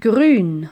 grün.